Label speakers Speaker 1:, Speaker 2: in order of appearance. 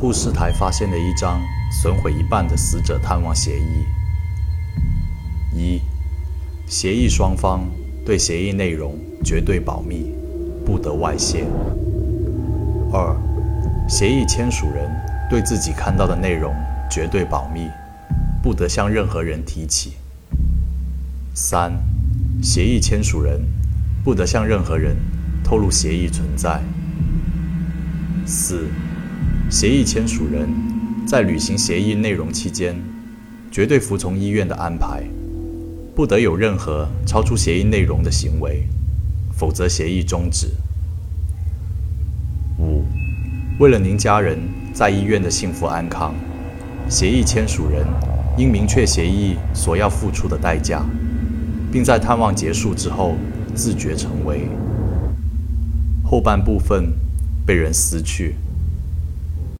Speaker 1: 护士台发现了一张损毁一半的死者探望协议。一、协议双方对协议内容绝对保密，不得外泄。二、协议签署人对自己看到的内容绝对保密，不得向任何人提起。三、协议签署人不得向任何人透露协议存在。四。协议签署人在履行协议内容期间，绝对服从医院的安排，不得有任何超出协议内容的行为，否则协议终止。五、为了您家人在医院的幸福安康，协议签署人应明确协议所要付出的代价，并在探望结束之后自觉成为。后半部分被人撕去。